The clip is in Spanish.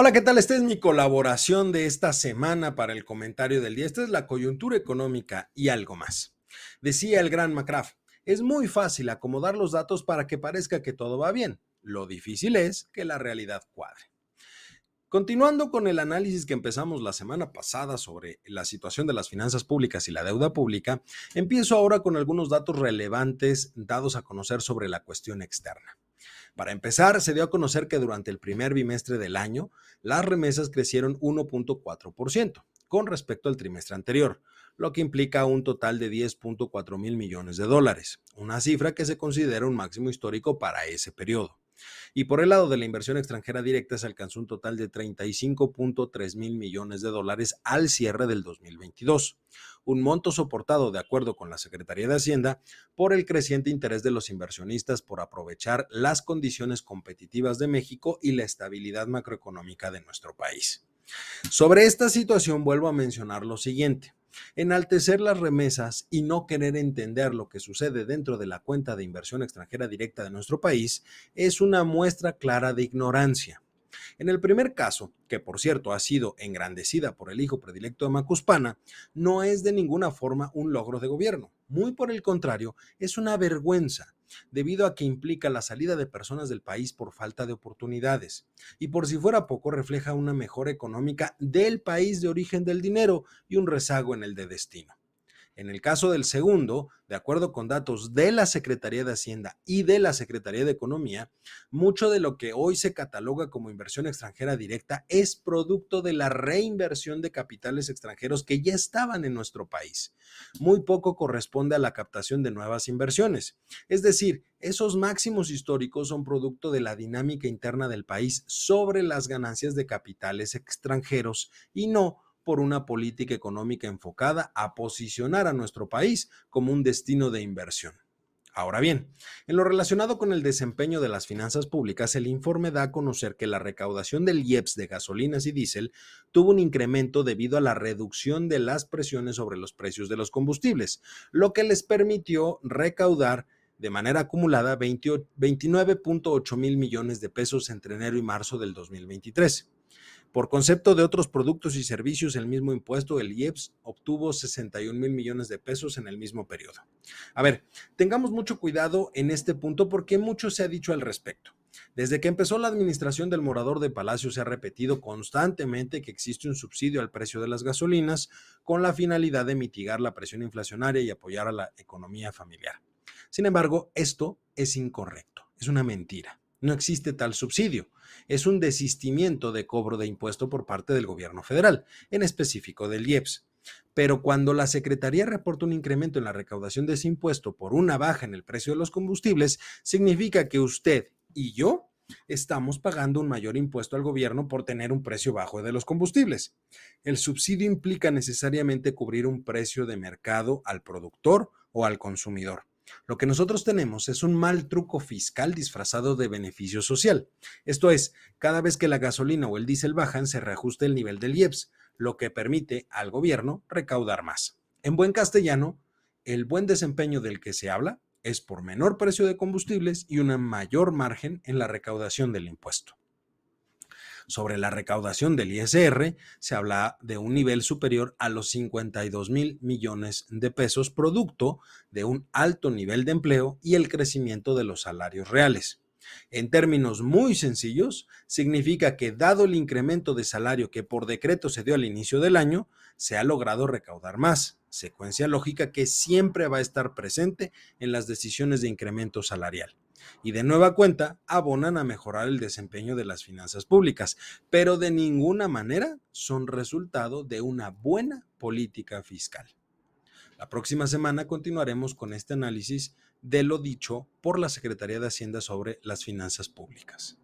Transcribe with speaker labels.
Speaker 1: Hola, ¿qué tal? Esta es mi colaboración de esta semana para el comentario del día. Esta es la coyuntura económica y algo más. Decía el gran McCraft, es muy fácil acomodar los datos para que parezca que todo va bien. Lo difícil es que la realidad cuadre. Continuando con el análisis que empezamos la semana pasada sobre la situación de las finanzas públicas y la deuda pública, empiezo ahora con algunos datos relevantes dados a conocer sobre la cuestión externa. Para empezar, se dio a conocer que durante el primer bimestre del año, las remesas crecieron 1.4% con respecto al trimestre anterior, lo que implica un total de 10.4 mil millones de dólares, una cifra que se considera un máximo histórico para ese periodo. Y por el lado de la inversión extranjera directa se alcanzó un total de 35.3 mil millones de dólares al cierre del 2022, un monto soportado, de acuerdo con la Secretaría de Hacienda, por el creciente interés de los inversionistas por aprovechar las condiciones competitivas de México y la estabilidad macroeconómica de nuestro país. Sobre esta situación vuelvo a mencionar lo siguiente. Enaltecer las remesas y no querer entender lo que sucede dentro de la cuenta de inversión extranjera directa de nuestro país es una muestra clara de ignorancia. En el primer caso, que por cierto ha sido engrandecida por el hijo predilecto de Macuspana, no es de ninguna forma un logro de gobierno. Muy por el contrario, es una vergüenza, debido a que implica la salida de personas del país por falta de oportunidades. Y por si fuera poco, refleja una mejora económica del país de origen del dinero y un rezago en el de destino. En el caso del segundo, de acuerdo con datos de la Secretaría de Hacienda y de la Secretaría de Economía, mucho de lo que hoy se cataloga como inversión extranjera directa es producto de la reinversión de capitales extranjeros que ya estaban en nuestro país. Muy poco corresponde a la captación de nuevas inversiones. Es decir, esos máximos históricos son producto de la dinámica interna del país sobre las ganancias de capitales extranjeros y no por una política económica enfocada a posicionar a nuestro país como un destino de inversión. Ahora bien, en lo relacionado con el desempeño de las finanzas públicas, el informe da a conocer que la recaudación del IEPS de gasolinas y diésel tuvo un incremento debido a la reducción de las presiones sobre los precios de los combustibles, lo que les permitió recaudar de manera acumulada 29.8 mil millones de pesos entre enero y marzo del 2023. Por concepto de otros productos y servicios, el mismo impuesto, el IEPS, obtuvo 61 mil millones de pesos en el mismo periodo. A ver, tengamos mucho cuidado en este punto porque mucho se ha dicho al respecto. Desde que empezó la administración del morador de Palacio se ha repetido constantemente que existe un subsidio al precio de las gasolinas con la finalidad de mitigar la presión inflacionaria y apoyar a la economía familiar. Sin embargo, esto es incorrecto, es una mentira. No existe tal subsidio. Es un desistimiento de cobro de impuesto por parte del gobierno federal, en específico del IEPS. Pero cuando la Secretaría reporta un incremento en la recaudación de ese impuesto por una baja en el precio de los combustibles, significa que usted y yo estamos pagando un mayor impuesto al gobierno por tener un precio bajo de los combustibles. El subsidio implica necesariamente cubrir un precio de mercado al productor o al consumidor. Lo que nosotros tenemos es un mal truco fiscal disfrazado de beneficio social. Esto es, cada vez que la gasolina o el diésel bajan, se reajusta el nivel del IEPS, lo que permite al gobierno recaudar más. En buen castellano, el buen desempeño del que se habla es por menor precio de combustibles y una mayor margen en la recaudación del impuesto. Sobre la recaudación del ISR, se habla de un nivel superior a los 52 mil millones de pesos, producto de un alto nivel de empleo y el crecimiento de los salarios reales. En términos muy sencillos, significa que dado el incremento de salario que por decreto se dio al inicio del año, se ha logrado recaudar más, secuencia lógica que siempre va a estar presente en las decisiones de incremento salarial y de nueva cuenta abonan a mejorar el desempeño de las finanzas públicas, pero de ninguna manera son resultado de una buena política fiscal. La próxima semana continuaremos con este análisis de lo dicho por la Secretaría de Hacienda sobre las finanzas públicas.